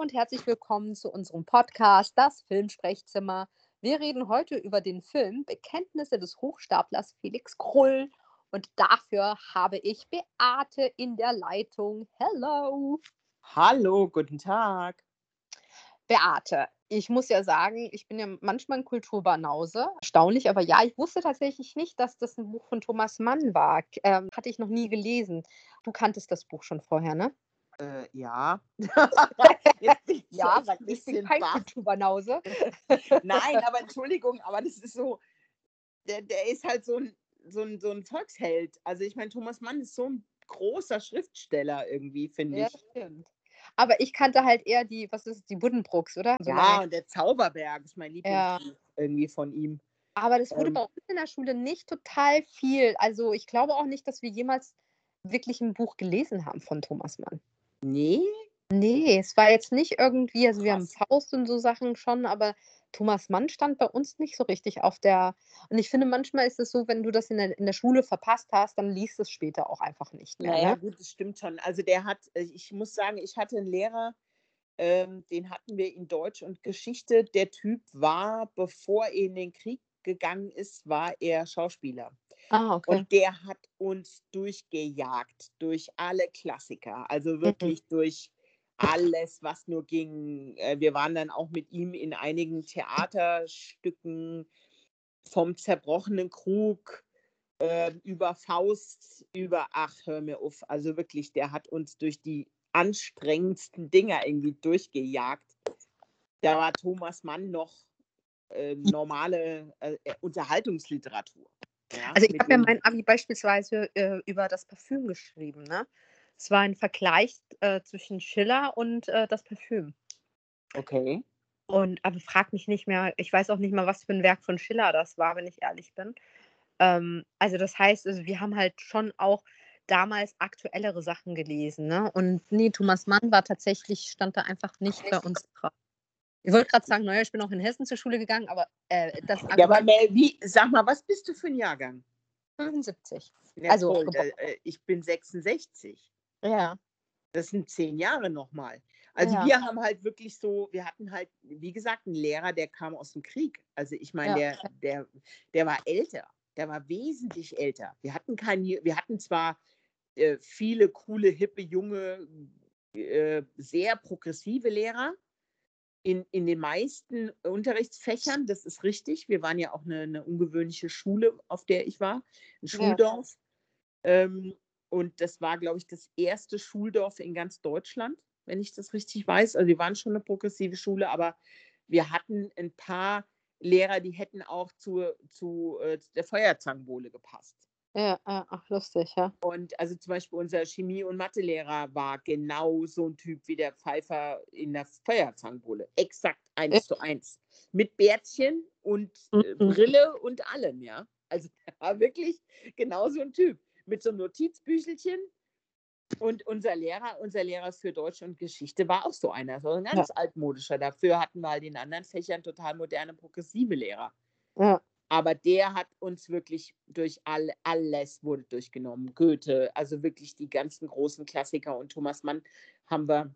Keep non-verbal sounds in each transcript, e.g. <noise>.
und herzlich willkommen zu unserem Podcast Das Filmsprechzimmer. Wir reden heute über den Film Bekenntnisse des Hochstaplers Felix Krull und dafür habe ich Beate in der Leitung. Hello. Hallo, guten Tag. Beate, ich muss ja sagen, ich bin ja manchmal ein Kulturbanause. Erstaunlich, aber ja, ich wusste tatsächlich nicht, dass das ein Buch von Thomas Mann war. Ähm, hatte ich noch nie gelesen. Du kanntest das Buch schon vorher, ne? Äh, ja. <laughs> ja, weil ich bin kein baff. Kulturbanause. <laughs> Nein, aber Entschuldigung, aber das ist so, der, der ist halt so ein, so, ein, so ein Volksheld. Also ich meine, Thomas Mann ist so ein großer Schriftsteller irgendwie, finde ja, ich. Stimmt. Aber ich kannte halt eher die, was ist es, die Buddenbrooks, oder? So ja, und der Zauberberg ist mein Lieblingsbuch ja. irgendwie von ihm. Aber das wurde ähm, bei uns in der Schule nicht total viel. Also ich glaube auch nicht, dass wir jemals wirklich ein Buch gelesen haben von Thomas Mann. Nee? Nee, es war jetzt nicht irgendwie, also wir haben Faust und so Sachen schon, aber Thomas Mann stand bei uns nicht so richtig auf der. Und ich finde, manchmal ist es so, wenn du das in der, in der Schule verpasst hast, dann liest es später auch einfach nicht mehr. Naja, ne? gut, das stimmt schon. Also der hat, äh, ich muss sagen, ich hatte einen Lehrer, ähm, den hatten wir in Deutsch und Geschichte. Der Typ war, bevor er in den Krieg gegangen ist, war er Schauspieler. Ah, okay. Und der hat uns durchgejagt durch alle Klassiker, also mhm. wirklich mhm. durch alles, was nur ging. Äh, wir waren dann auch mit ihm in einigen Theaterstücken vom zerbrochenen Krug äh, über Faust, über, ach, hör mir auf. Also wirklich, der hat uns durch die anstrengendsten Dinger irgendwie durchgejagt. Da war Thomas Mann noch äh, normale äh, äh Unterhaltungsliteratur. Ja, also ich habe ja mein Abi beispielsweise äh, über das Parfüm geschrieben. Ne? Es war ein Vergleich äh, zwischen Schiller und äh, das Parfüm. Okay. Und aber frag mich nicht mehr, ich weiß auch nicht mal, was für ein Werk von Schiller das war, wenn ich ehrlich bin. Ähm, also das heißt, also wir haben halt schon auch damals aktuellere Sachen gelesen, ne? Und nee, Thomas Mann war tatsächlich, stand da einfach nicht bei uns drauf. Ich wollte gerade sagen, naja, ich bin auch in Hessen zur Schule gegangen, aber äh, das Ja, aber Mel, wie, sag mal, was bist du für ein Jahrgang? 75. Ja, also, toll, äh, ich bin 66. Ja. Das sind zehn Jahre nochmal. Also ja. wir haben halt wirklich so, wir hatten halt, wie gesagt, einen Lehrer, der kam aus dem Krieg. Also ich meine, ja. der, der, der war älter, der war wesentlich älter. Wir hatten keine, wir hatten zwar äh, viele coole, hippe, junge, äh, sehr progressive Lehrer in, in den meisten Unterrichtsfächern, das ist richtig. Wir waren ja auch eine, eine ungewöhnliche Schule, auf der ich war, ein Schuldorf. Ja. Ähm, und das war, glaube ich, das erste Schuldorf in ganz Deutschland, wenn ich das richtig weiß. Also wir waren schon eine progressive Schule, aber wir hatten ein paar Lehrer, die hätten auch zu, zu äh, der Feuerzangenbowle gepasst. Ja, ach, lustig, ja. Und also zum Beispiel unser Chemie- und Mathelehrer war genau so ein Typ wie der Pfeifer in der Feuerzangenbowle. Exakt eins ja. zu eins. Mit Bärtchen und äh, mhm. Brille und allem, ja. Also er war wirklich genau so ein Typ mit so einem Notizbüchelchen. Und unser Lehrer, unser Lehrer für Deutsch und Geschichte war auch so einer, so ein ganz ja. altmodischer. Dafür hatten wir halt in anderen Fächern total moderne, progressive Lehrer. Ja. Aber der hat uns wirklich durch all, alles wurde durchgenommen. Goethe, also wirklich die ganzen großen Klassiker und Thomas Mann haben wir,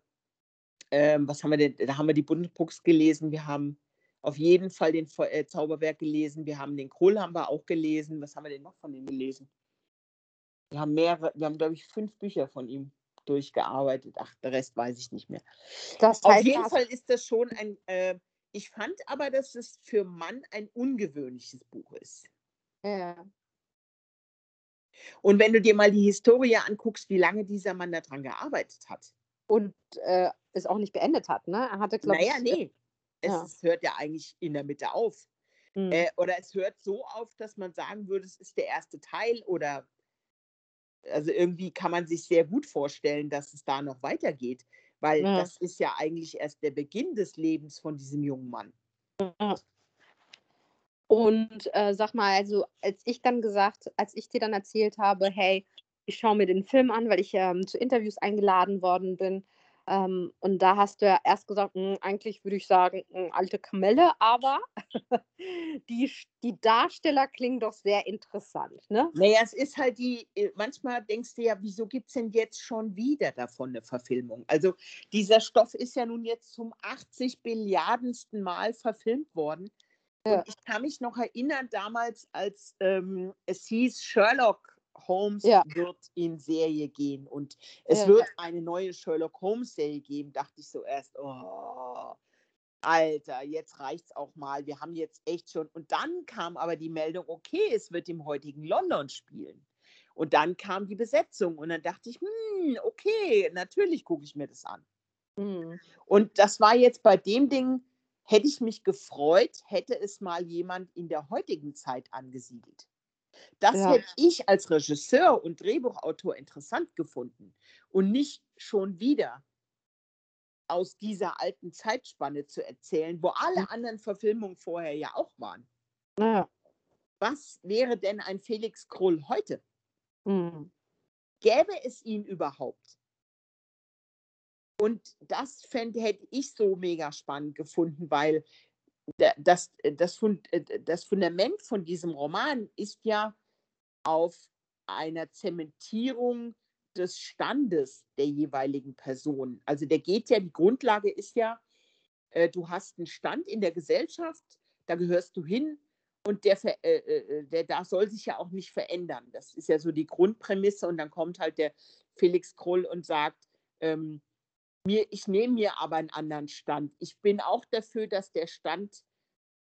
ähm, was haben wir denn, da haben wir die Bundesbooks gelesen, wir haben auf jeden Fall den äh, Zauberwerk gelesen, wir haben den Krull haben wir auch gelesen. Was haben wir denn noch von ihm gelesen? Wir haben mehrere, wir haben, glaube ich, fünf Bücher von ihm durchgearbeitet. Ach, der Rest weiß ich nicht mehr. Das heißt, Auf jeden Fall ist das schon ein. Äh, ich fand aber, dass es für Mann ein ungewöhnliches Buch ist. Ja. Und wenn du dir mal die Historie anguckst, wie lange dieser Mann daran gearbeitet hat. Und äh, es auch nicht beendet hat, ne? Er hatte, glaube naja, ich. Naja, nee. Es, ja. hört ja eigentlich in der Mitte auf. Mhm. Äh, oder es hört so auf, dass man sagen würde, es ist der erste Teil oder also irgendwie kann man sich sehr gut vorstellen, dass es da noch weitergeht, weil ja. das ist ja eigentlich erst der Beginn des Lebens von diesem jungen Mann. Ja. Und äh, sag mal, also als ich dann gesagt, als ich dir dann erzählt habe, hey, ich schaue mir den Film an, weil ich ähm, zu Interviews eingeladen worden bin, Ähm, und da hast du ja erst gesagt, hm, eigentlich würde ich sagen, hm, alte Kamelle, aber <laughs> die, die Darsteller klingen doch sehr interessant. Ne? Naja, es ist halt die, äh, manchmal denkst du ja, wieso gibt es denn jetzt schon wieder davon eine Verfilmung? Also dieser Stoff ist ja nun jetzt zum 80 Billiardensten Mal verfilmt worden. Ja. Und ich kann mich noch erinnern, damals, als ähm, es hieß, Sherlock Holmes ja. wird in Serie gehen und es ja. wird eine neue Sherlock Holmes Serie geben, dachte ich so erst, oh, Alter, jetzt reicht's auch mal. Wir haben jetzt echt schon. Und dann kam aber die Meldung, okay, es wird im heutigen London spielen. Und dann kam die Besetzung und dann dachte ich, hm, okay, natürlich gucke ich mir das an. Mhm. Und das war jetzt bei dem Ding, hätte ich mich gefreut, hätte es mal jemand in der heutigen Zeit angesiedelt. Das ja. hätte ich als Regisseur und Drehbuchautor interessant gefunden und nicht schon wieder aus dieser alten Zeitspanne zu erzählen, wo alle hm. anderen Verfilmungen vorher ja auch waren. Ja. Was wäre denn ein Felix Krull heute? Mhm. Gäbe es ihn überhaupt? Und das fände, hätte ich so mega spannend gefunden, weil das, das, äh, das Fundament von diesem Roman ist ja auf einer Zementierung des Standes der jeweiligen Person. Also der geht ja, die Grundlage ist ja, äh, du hast einen Stand in der Gesellschaft, da gehörst du hin und der, äh, äh, der da soll sich ja auch nicht verändern. Das ist ja so die Grundprämisse und dann kommt halt der Felix Krull und sagt, ähm, mir, ich nehme mir aber einen anderen Stand. Ich bin auch dafür, dass der Stand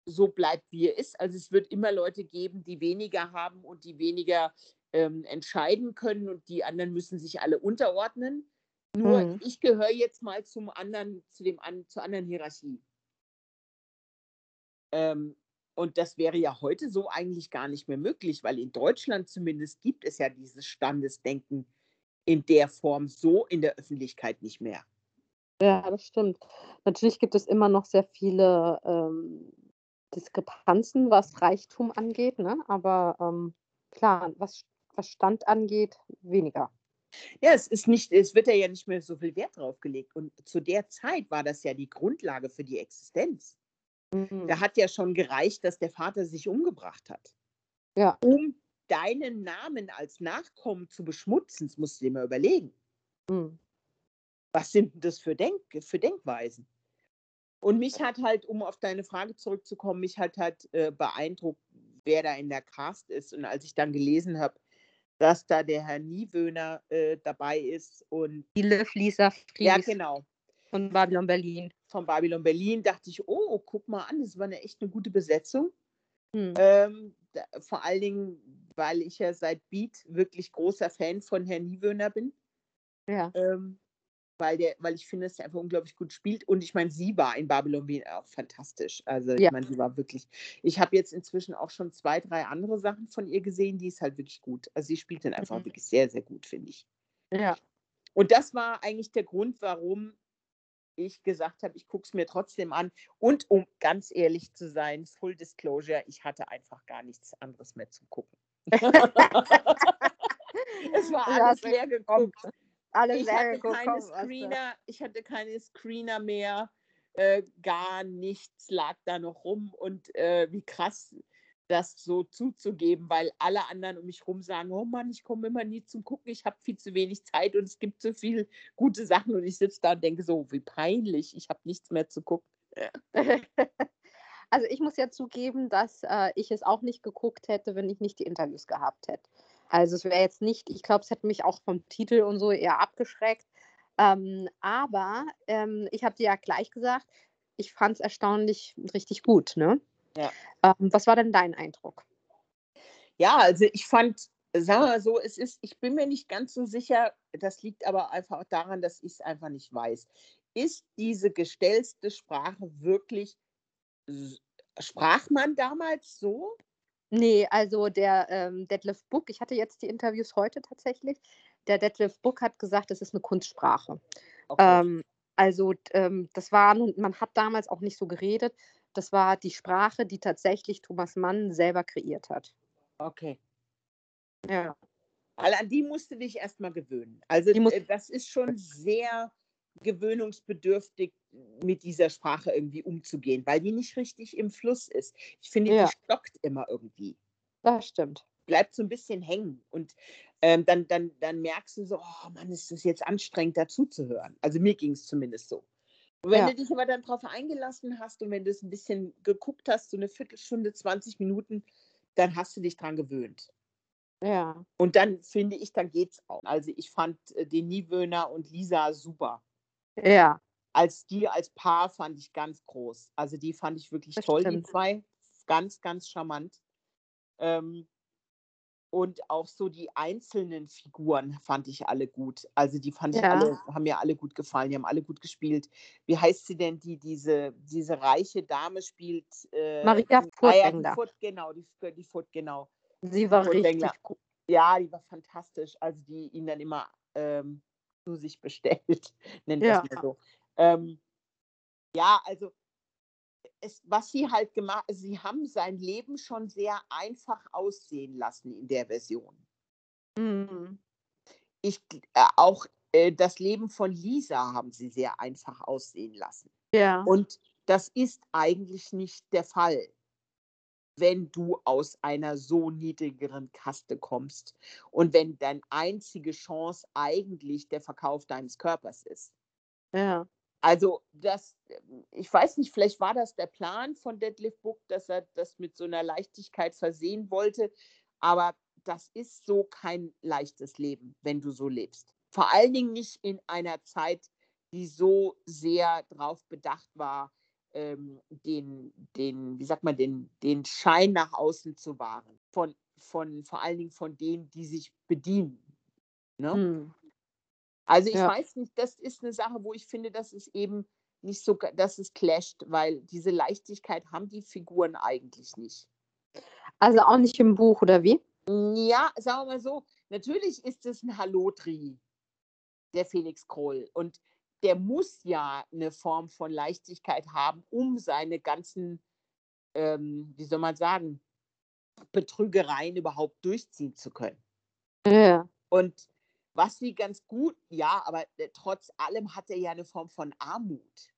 so bleibt, wie er ist. Also es wird immer Leute geben, die weniger haben und die weniger ähm, entscheiden können und die anderen müssen sich alle unterordnen. Nur mhm. ich gehöre jetzt mal zum anderen, zu dem an, zur anderen Hierarchie. Ähm, und das wäre ja heute so eigentlich gar nicht mehr möglich, weil in Deutschland zumindest gibt es ja dieses Standesdenken in der Form so in der Öffentlichkeit nicht mehr. Ja, das stimmt. Natürlich gibt es immer noch sehr viele ähm, Diskrepanzen, was Reichtum angeht, ne? aber ähm, klar, was, was Stand angeht, weniger. Ja, es ist nicht, es wird ja nicht mehr so viel Wert drauf gelegt. Und zu der Zeit war das ja die Grundlage für die Existenz. Mhm. Da hat ja schon gereicht, dass der Vater sich umgebracht hat. Ja. Um deinen Namen als Nachkommen zu beschmutzen, das musst du dir mal überlegen. Mhm. Was sind das für, Denk für Denkweisen? Und mich hat halt, um auf deine Frage zurückzukommen, mich hat halt äh, beeindruckt, wer da in der Cast ist. Und als ich dann gelesen habe, dass da der Herr Niewöhner äh, dabei ist und die Liv Lisa Fries. Ja, genau. Von Babylon Berlin. Von Babylon Berlin dachte ich, oh, guck mal an, das war eine echt eine gute Besetzung. Hm. Ähm, da, vor allen Dingen, weil ich ja seit Beat wirklich großer Fan von Herrn Niewöhner bin. Ja. Ähm, weil, der, weil ich finde, dass er einfach unglaublich gut spielt. Und ich meine, sie war in Babylon Wien auch fantastisch. Also ja. ich meine, sie war wirklich. Ich habe jetzt inzwischen auch schon zwei, drei andere Sachen von ihr gesehen, die ist halt wirklich gut. Also sie spielt dann einfach mhm. wirklich sehr, sehr gut, finde ich. Ja. Und das war eigentlich der Grund, warum ich gesagt habe, ich gucke es mir trotzdem an. Und um ganz ehrlich zu sein, Full Disclosure, ich hatte einfach gar nichts anderes mehr zum Gucken. <laughs> es war alles leer geguckt alle ich hatte keine Screener, ich hatte keine Screener mehr, äh, gar nichts lag da noch rum und äh, wie krass das so zuzugeben, weil alle anderen um mich herum sagen, oh Mann, ich komme immer nie zum Gucken, ich habe viel zu wenig Zeit und es gibt so viele gute Sachen und ich sitze da und denke so, wie peinlich, ich habe nichts mehr zu gucken. <laughs> Also ich muss ja zugeben, dass äh, ich es auch nicht geguckt hätte, wenn ich nicht die Interviews gehabt hätte. Also es wäre jetzt nicht, ich glaube, es hätte mich auch vom Titel und so eher abgeschreckt. Ähm, aber ähm, ich habe dir ja gleich gesagt, ich fand es erstaunlich richtig gut. Ne? Ja. Ähm, was war denn dein Eindruck? Ja, also ich fand, sagen wir mal so, es ist, ich bin mir nicht ganz so sicher, das liegt aber einfach daran, dass ich es einfach nicht weiß. Ist diese gestellte Sprache wirklich, sprach man damals so? Nee, also der, ähm, Detlef Buck ich hatte jetzt die Interviews heute tatsächlich. Der Detlef Buck hat gesagt, es ist eine Kunstsprache. Okay. Ähm, also, ähm, das war nun man hat damals auch nicht so geredet. Das war die Sprache, die tatsächlich Thomas Mann selber kreiert hat. Okay. Ja. Weil an die musst du dich erstmal gewöhnen. Also, äh, das ist schon sehr gewöhnungsbedürftig, mit dieser Sprache irgendwie umzugehen, weil die nicht richtig im Fluss ist. Ich finde, ja. die stockt immer irgendwie. Das stimmt. Bleibt so ein bisschen hängen. Und ähm, dann, dann, dann merkst du so, oh Mann, ist das jetzt anstrengend, dazuzuhören. Also mir ging es zumindest so. Und wenn ja. du dich aber dann darauf eingelassen hast und wenn du es ein bisschen geguckt hast, so eine Viertelstunde, 20 Minuten, dann hast du dich dran gewöhnt. Ja. Und dann finde ich, dann geht's auch. Also ich fand äh, den Niewöhner und Lisa super. Ja. Als die als Paar fand ich ganz groß. Also die fand ich wirklich das toll, stimmt. die zwei. Ganz, ganz charmant. Ähm, und auch so die einzelnen Figuren fand ich alle gut. Also die fand ja. ich alle, haben mir alle gut gefallen, die haben alle gut gespielt. Wie heißt sie denn, die diese, diese reiche Dame spielt? Äh, Maria Furtwängler. Ah, Furt, genau, die, die Furt, genau. Sie war richtig gut. Ja, die war fantastisch. Also die ihn dann immer ähm, zu sich bestellt, <laughs> nennt ja. das mal so. Ähm, ja, also es, was sie halt gemacht, sie haben sein Leben schon sehr einfach aussehen lassen in der Version. Mhm. Ich äh, auch äh, das Leben von Lisa haben sie sehr einfach aussehen lassen. Ja. Und das ist eigentlich nicht der Fall, wenn du aus einer so niedrigeren Kaste kommst und wenn deine einzige Chance eigentlich der Verkauf deines Körpers ist. Ja. Also das, ich weiß nicht, vielleicht war das der Plan von Deadlift Book, dass er das mit so einer Leichtigkeit versehen wollte, aber das ist so kein leichtes Leben, wenn du so lebst. Vor allen Dingen nicht in einer Zeit, die so sehr darauf bedacht war, ähm, den, den, wie sagt man, den, den Schein nach außen zu wahren. Von, von, vor allen Dingen von denen, die sich bedienen. Ne? Hm. Also ich ja. weiß nicht, das ist eine Sache, wo ich finde, dass es eben nicht so, dass es clasht, weil diese Leichtigkeit haben die Figuren eigentlich nicht. Also auch nicht im Buch, oder wie? Ja, sagen wir mal so, natürlich ist es ein Hallotri, der Felix Kroll. Und der muss ja eine Form von Leichtigkeit haben, um seine ganzen, ähm, wie soll man sagen, Betrügereien überhaupt durchziehen zu können. Ja. Und was sie ganz gut, ja, aber äh, trotz allem hat er ja eine Form von Armut.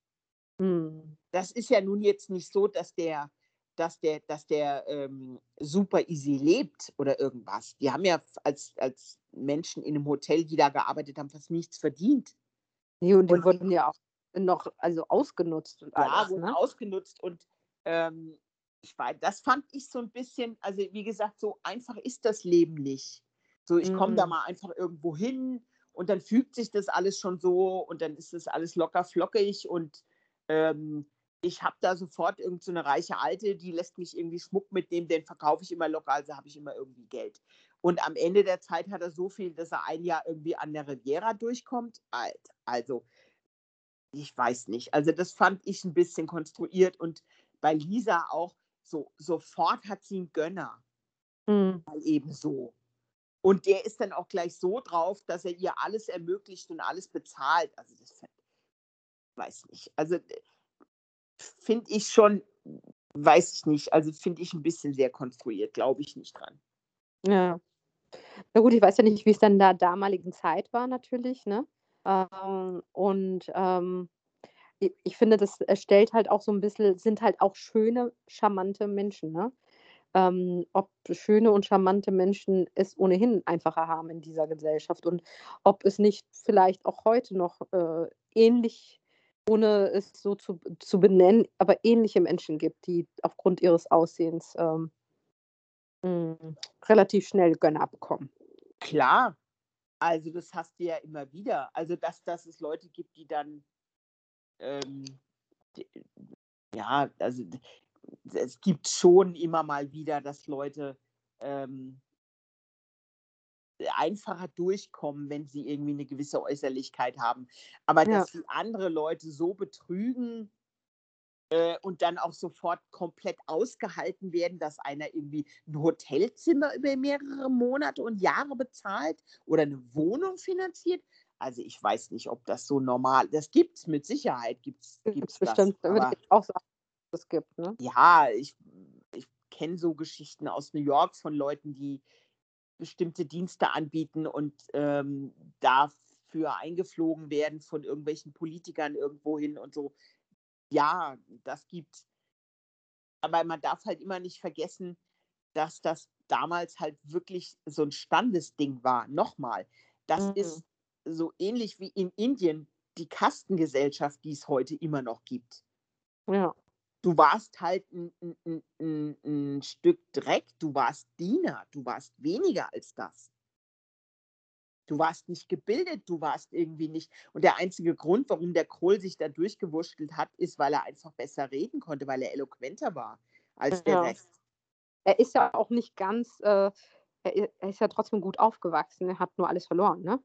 Hm. Das ist ja nun jetzt nicht so, dass der, dass der, dass der ähm, super easy lebt oder irgendwas. Die haben ja als, als Menschen in einem Hotel, die da gearbeitet haben, fast nichts verdient. Nee, und die und, wurden ja auch noch also ausgenutzt und alles. Ja, wurden ne? ausgenutzt und ähm, ich weiß, das fand ich so ein bisschen, also wie gesagt, so einfach ist das Leben nicht. So, ich komme da mhm. mal einfach irgendwo hin und dann fügt sich das alles schon so und dann ist das alles locker flockig und ähm, ich habe da sofort irgendeine so reiche Alte, die lässt mich irgendwie Schmuck mitnehmen, den verkaufe ich immer locker, also habe ich immer irgendwie Geld. Und am Ende der Zeit hat er so viel, dass er ein Jahr irgendwie an der Riviera durchkommt. Also, ich weiß nicht. Also, das fand ich ein bisschen konstruiert und bei Lisa auch so, sofort hat sie einen Gönner. Mhm. Eben so. Und der ist dann auch gleich so drauf, dass er ihr alles ermöglicht und alles bezahlt. Also das weiß nicht. Also finde ich schon, weiß ich nicht. Also finde ich ein bisschen sehr konstruiert, glaube ich nicht dran. Ja. Na gut, ich weiß ja nicht, wie es dann in der damaligen Zeit war, natürlich, ne? Ähm, und ähm, ich, ich, finde, das stellt halt auch so ein bisschen, sind halt auch schöne, charmante Menschen, ne? ähm, ob schöne und charmante Menschen es ohnehin einfacher haben in dieser Gesellschaft und ob es nicht vielleicht auch heute noch äh, ähnlich, ohne es so zu, zu benennen, aber ähnliche Menschen gibt, die aufgrund ihres Aussehens ähm, mh, hm, relativ schnell Gönner bekommen. Klar, also das hast du ja immer wieder. Also dass, dass es Leute gibt, die dann ähm, die, ja, also es gibt schon immer mal wieder, dass Leute ähm, einfacher durchkommen, wenn sie irgendwie eine gewisse Äußerlichkeit haben. Aber ja. dass sie andere Leute so betrügen äh, und dann auch sofort komplett ausgehalten werden, dass einer irgendwie ein Hotelzimmer über mehrere Monate und Jahre bezahlt oder eine Wohnung finanziert. Also ich weiß nicht, ob das so normal ist. Das gibt es mit Sicherheit. Gibt's, gibt's bestimmt. Das, würde ich auch sagen es gibt. Ne? Ja, ich, ich kenne so Geschichten aus New York von Leuten, die bestimmte Dienste anbieten und ähm, dafür für eingeflogen werden von irgendwelchen Politikern irgendwo hin und so. Ja, das gibt's. Aber man darf halt immer nicht vergessen, dass das damals halt wirklich so ein Standesding war. Nochmal, das mhm. ist so ähnlich wie in Indien die Kastengesellschaft, die es heute immer noch gibt. Ja. Du warst halt ein, ein, ein, ein Stück Dreck, du warst Diener, du warst weniger als das. Du warst nicht gebildet, du warst irgendwie nicht. Und der einzige Grund, warum der Kroll sich da durchgewurschtelt hat, ist, weil er einfach besser reden konnte, weil er eloquenter war als der Rest. Er ist ja auch nicht ganz, äh, er ist ja trotzdem gut aufgewachsen, er hat nur alles verloren, ne?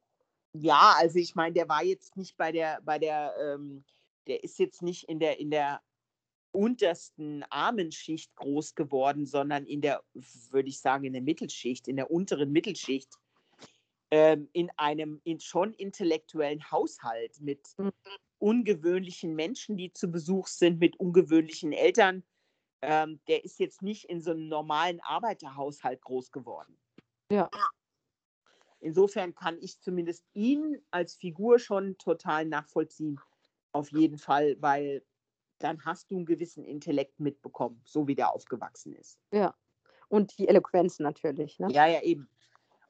Ja, also ich meine, der war jetzt nicht bei der, bei der, ähm, der ist jetzt nicht in der, in der untersten Armenschicht groß geworden, sondern in der, würde ich sagen, in der Mittelschicht, in der unteren Mittelschicht ähm, in einem in schon intellektuellen Haushalt mit mhm. ungewöhnlichen Menschen, die zu Besuch sind, mit ungewöhnlichen Eltern. Ähm, der ist jetzt nicht in so einem normalen Arbeiterhaushalt groß geworden. Ja. Insofern kann ich zumindest ihn als Figur schon total nachvollziehen. Auf jeden Fall, weil dann hast du einen gewissen Intellekt mitbekommen, so wie der aufgewachsen ist. Ja. Und die Eloquenz natürlich. Ne? Ja, ja, eben.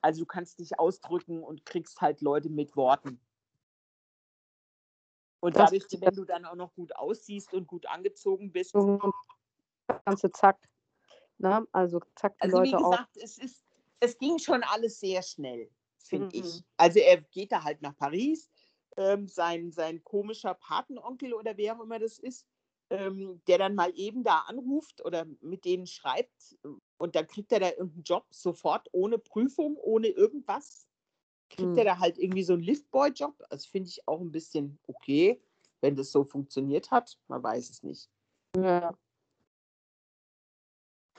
Also du kannst dich ausdrücken und kriegst halt Leute mit Worten. Und das dadurch, wenn du dann auch noch gut aussiehst und gut angezogen bist. Ganze zack. Ne? Also zack die also Leute wie gesagt, auf. Es, ist, es ging schon alles sehr schnell, finde mhm. ich. Also er geht da halt nach Paris. Ähm, sein, sein komischer Patenonkel oder wer auch immer das ist, ähm, der dann mal eben da anruft oder mit denen schreibt und dann kriegt er da irgendeinen Job sofort ohne Prüfung, ohne irgendwas. Kriegt hm. er da halt irgendwie so einen Liftboy-Job. Das finde ich auch ein bisschen okay, wenn das so funktioniert hat. Man weiß es nicht. Ja.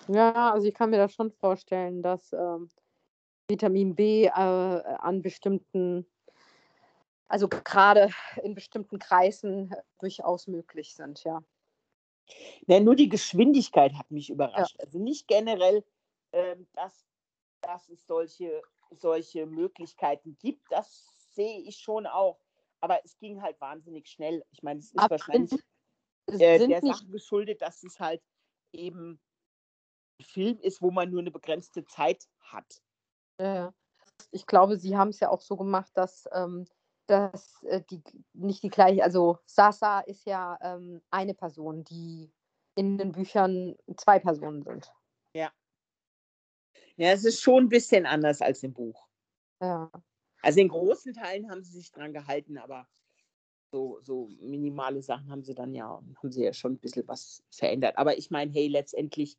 Ja, also ich kann mir das schon vorstellen, dass ähm, Vitamin B äh, an bestimmten, also gerade in bestimmten Kreisen durchaus möglich sind, ja. Ja, nur die Geschwindigkeit hat mich überrascht. Ja. Also nicht generell, ähm, dass, dass es solche, solche Möglichkeiten gibt. Das sehe ich schon auch. Aber es ging halt wahnsinnig schnell. Ich meine, es ist Aber wahrscheinlich äh, der Sache geschuldet, dass es halt eben ein Film ist, wo man nur eine begrenzte Zeit hat. Ja. Ich glaube, sie haben es ja auch so gemacht, dass ähm, dass äh, die nicht die gleiche, also Sasa ist ja ähm, eine Person, die in den Büchern zwei Personen sind. Ja. Ja, es ist schon ein bisschen anders als im Buch. Ja. Also in großen Teilen haben sie sich dran gehalten, aber so, so minimale Sachen haben sie dann ja, haben sie ja schon ein bisschen was verändert. Aber ich meine, hey, letztendlich,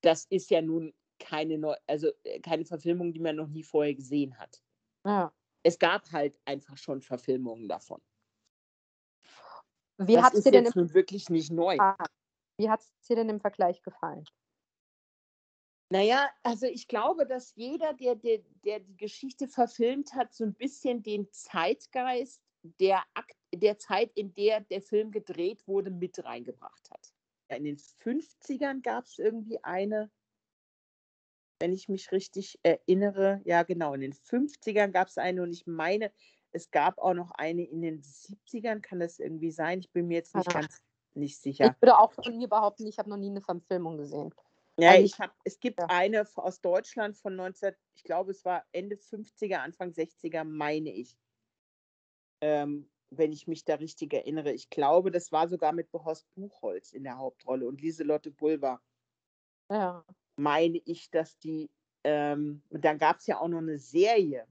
das ist ja nun keine neu, also äh, keine Verfilmung, die man noch nie vorher gesehen hat. Ja es gab halt einfach schon Verfilmungen davon. Wie hat es dir denn im wirklich nicht neu? Ah, wie hat es dir denn im Vergleich gefallen? Naja, also ich glaube, dass jeder, der, der, der die Geschichte verfilmt hat, so ein bisschen den Zeitgeist der, Akt, der Zeit, in der der Film gedreht wurde, mit reingebracht hat. In den 50ern gab es irgendwie eine wenn ich mich richtig erinnere, ja genau, in den 50ern gab es eine und ich meine, es gab auch noch eine in den 70ern, kann das irgendwie sein? Ich bin mir jetzt nicht ja. ganz nicht sicher. Ich würde auch von mir behaupten, ich habe noch nie eine Verfilmung gesehen. Ja, also ich habe, es gibt ja. eine aus Deutschland von 19, ich glaube, es war Ende 50er, Anfang 60er, meine ich. Ähm, wenn ich mich da richtig erinnere. Ich glaube, das war sogar mit Horst Buchholz in der Hauptrolle und Lieselotte Pulver. Ja meine ich, dass die, ähm, und dann gab es ja auch noch eine Serie.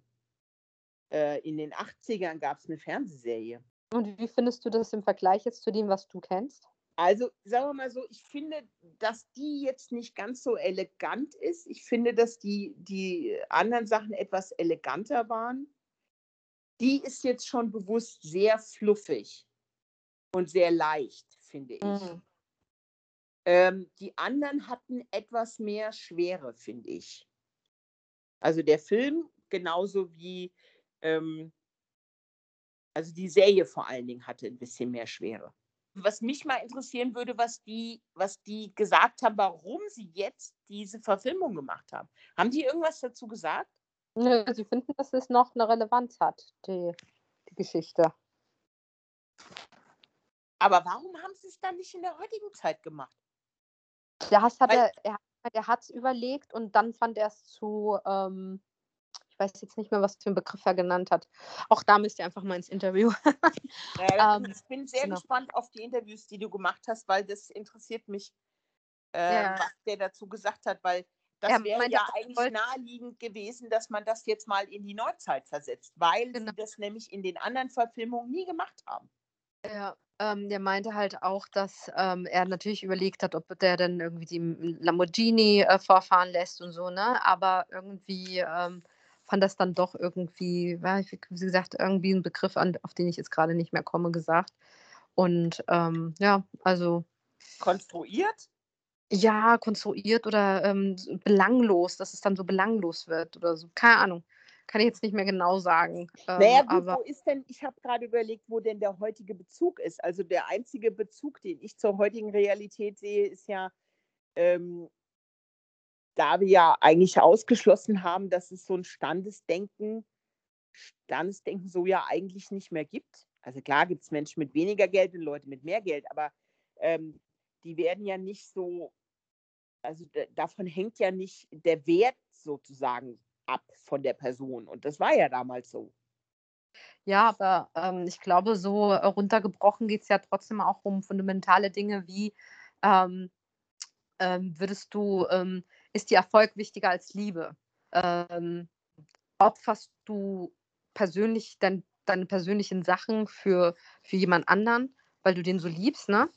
Äh, in den 80ern gab es eine Fernsehserie. Und wie findest du das im Vergleich jetzt zu dem, was du kennst? Also sagen wir mal so, ich finde, dass die jetzt nicht ganz so elegant ist. Ich finde, dass die, die anderen Sachen etwas eleganter waren. Die ist jetzt schon bewusst sehr fluffig und sehr leicht, finde ich. Mhm. Ähm, die anderen hatten etwas mehr Schwere, finde ich. Also der Film genauso wie, ähm, also die Serie vor allen Dingen hatte ein bisschen mehr Schwere. Was mich mal interessieren würde, was die, was die gesagt haben, warum sie jetzt diese Verfilmung gemacht haben. Haben die irgendwas dazu gesagt? Nö, sie finden, dass es noch eine Relevanz hat, die, die Geschichte. Aber warum haben sie es dann nicht in der heutigen Zeit gemacht? Der hat, hat er, er, er hat es überlegt und dann fand er es zu, ähm, ich weiß jetzt nicht mehr, was für einen Begriff er genannt hat. Auch da müsst ihr einfach mal ins Interview. <laughs> ja, ähm, ich bin sehr genau. gespannt auf die Interviews, die du gemacht hast, weil das interessiert mich, äh, ja. was der dazu gesagt hat, weil das wäre ja eigentlich naheliegend gewesen, dass man das jetzt mal in die Neuzeit versetzt, weil genau. sie das nämlich in den anderen Verfilmungen nie gemacht haben. Ja, ähm, der meinte halt auch, dass ähm, er natürlich überlegt hat, ob der dann irgendwie die Lamborghini äh, vorfahren lässt und so, ne? Aber irgendwie ähm, fand das dann doch irgendwie, wie gesagt, irgendwie ein Begriff, an, auf den ich jetzt gerade nicht mehr komme, gesagt. Und ähm, ja, also. Konstruiert? Ja, konstruiert oder ähm, belanglos, dass es dann so belanglos wird oder so. Keine Ahnung. Kann ich jetzt nicht mehr genau sagen. Ähm, naja, gut, aber wo ist denn, ich habe gerade überlegt, wo denn der heutige Bezug ist. Also der einzige Bezug, den ich zur heutigen Realität sehe, ist ja, ähm, da wir ja eigentlich ausgeschlossen haben, dass es so ein Standesdenken, Standesdenken so ja eigentlich nicht mehr gibt. Also klar gibt es Menschen mit weniger Geld und Leute mit mehr Geld, aber ähm, die werden ja nicht so, also davon hängt ja nicht der Wert sozusagen ab von der Person. Und das war ja damals so. Ja, aber ähm, ich glaube, so äh, runtergebrochen geht es ja trotzdem auch um fundamentale Dinge wie, ähm, ähm, würdest du, ähm, ist dir Erfolg wichtiger als Liebe? Ähm, opferst du persönlich dein, deine persönlichen Sachen für, für jemand anderen, weil du den so liebst, ne?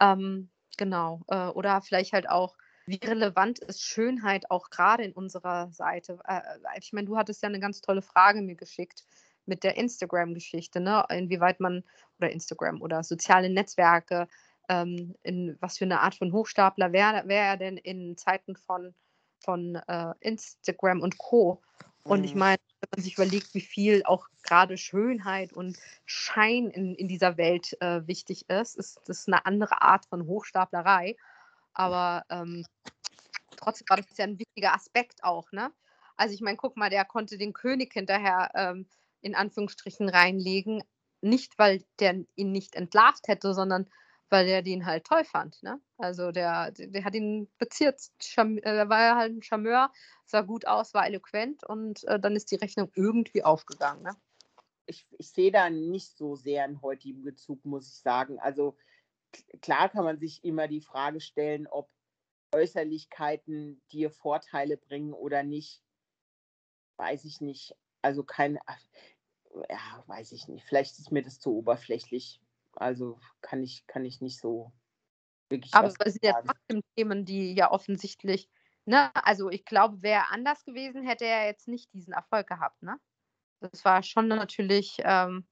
Ähm, genau. Äh, oder vielleicht halt auch, wie relevant ist Schönheit auch gerade in unserer Seite? Äh, äh, ich meine, du hattest ja eine ganz tolle Frage mir geschickt mit der Instagram-Geschichte, ne? Inwieweit man, oder Instagram oder soziale Netzwerke, ähm, in was für eine Art von Hochstapler wäre wär er denn in Zeiten von, von äh, Instagram und Co. Und mhm. ich meine, wenn man sich überlegt, wie viel auch gerade Schönheit und Schein in, in dieser Welt äh, wichtig ist, ist das eine andere Art von Hochstaplerei. Aber ähm, trotzdem war das ja ein wichtiger Aspekt auch, ne? Also ich meine, guck mal, der konnte den König hinterher ähm, in Anführungsstrichen reinlegen, nicht weil der ihn nicht entlarvt hätte, sondern weil der den halt toll fand. Ne? Also der, der, hat ihn beziert, Charme, äh, war ja halt ein Charmeur, sah gut aus, war eloquent und äh, dann ist die Rechnung irgendwie aufgegangen. Ne? Ich, ich sehe da nicht so sehr einen heutigen Bezug, muss ich sagen. Also klar kann man sich immer die Frage stellen, ob Äußerlichkeiten dir Vorteile bringen oder nicht. Weiß ich nicht. Also kein, ja, weiß ich nicht. Vielleicht ist mir das zu oberflächlich. Also kann ich, kann ich nicht so wirklich. Aber es sind ja trotzdem Themen, die ja offensichtlich, ne, also ich glaube, wäre anders gewesen, hätte er jetzt nicht diesen Erfolg gehabt, ne? Das war schon natürlich, ähm,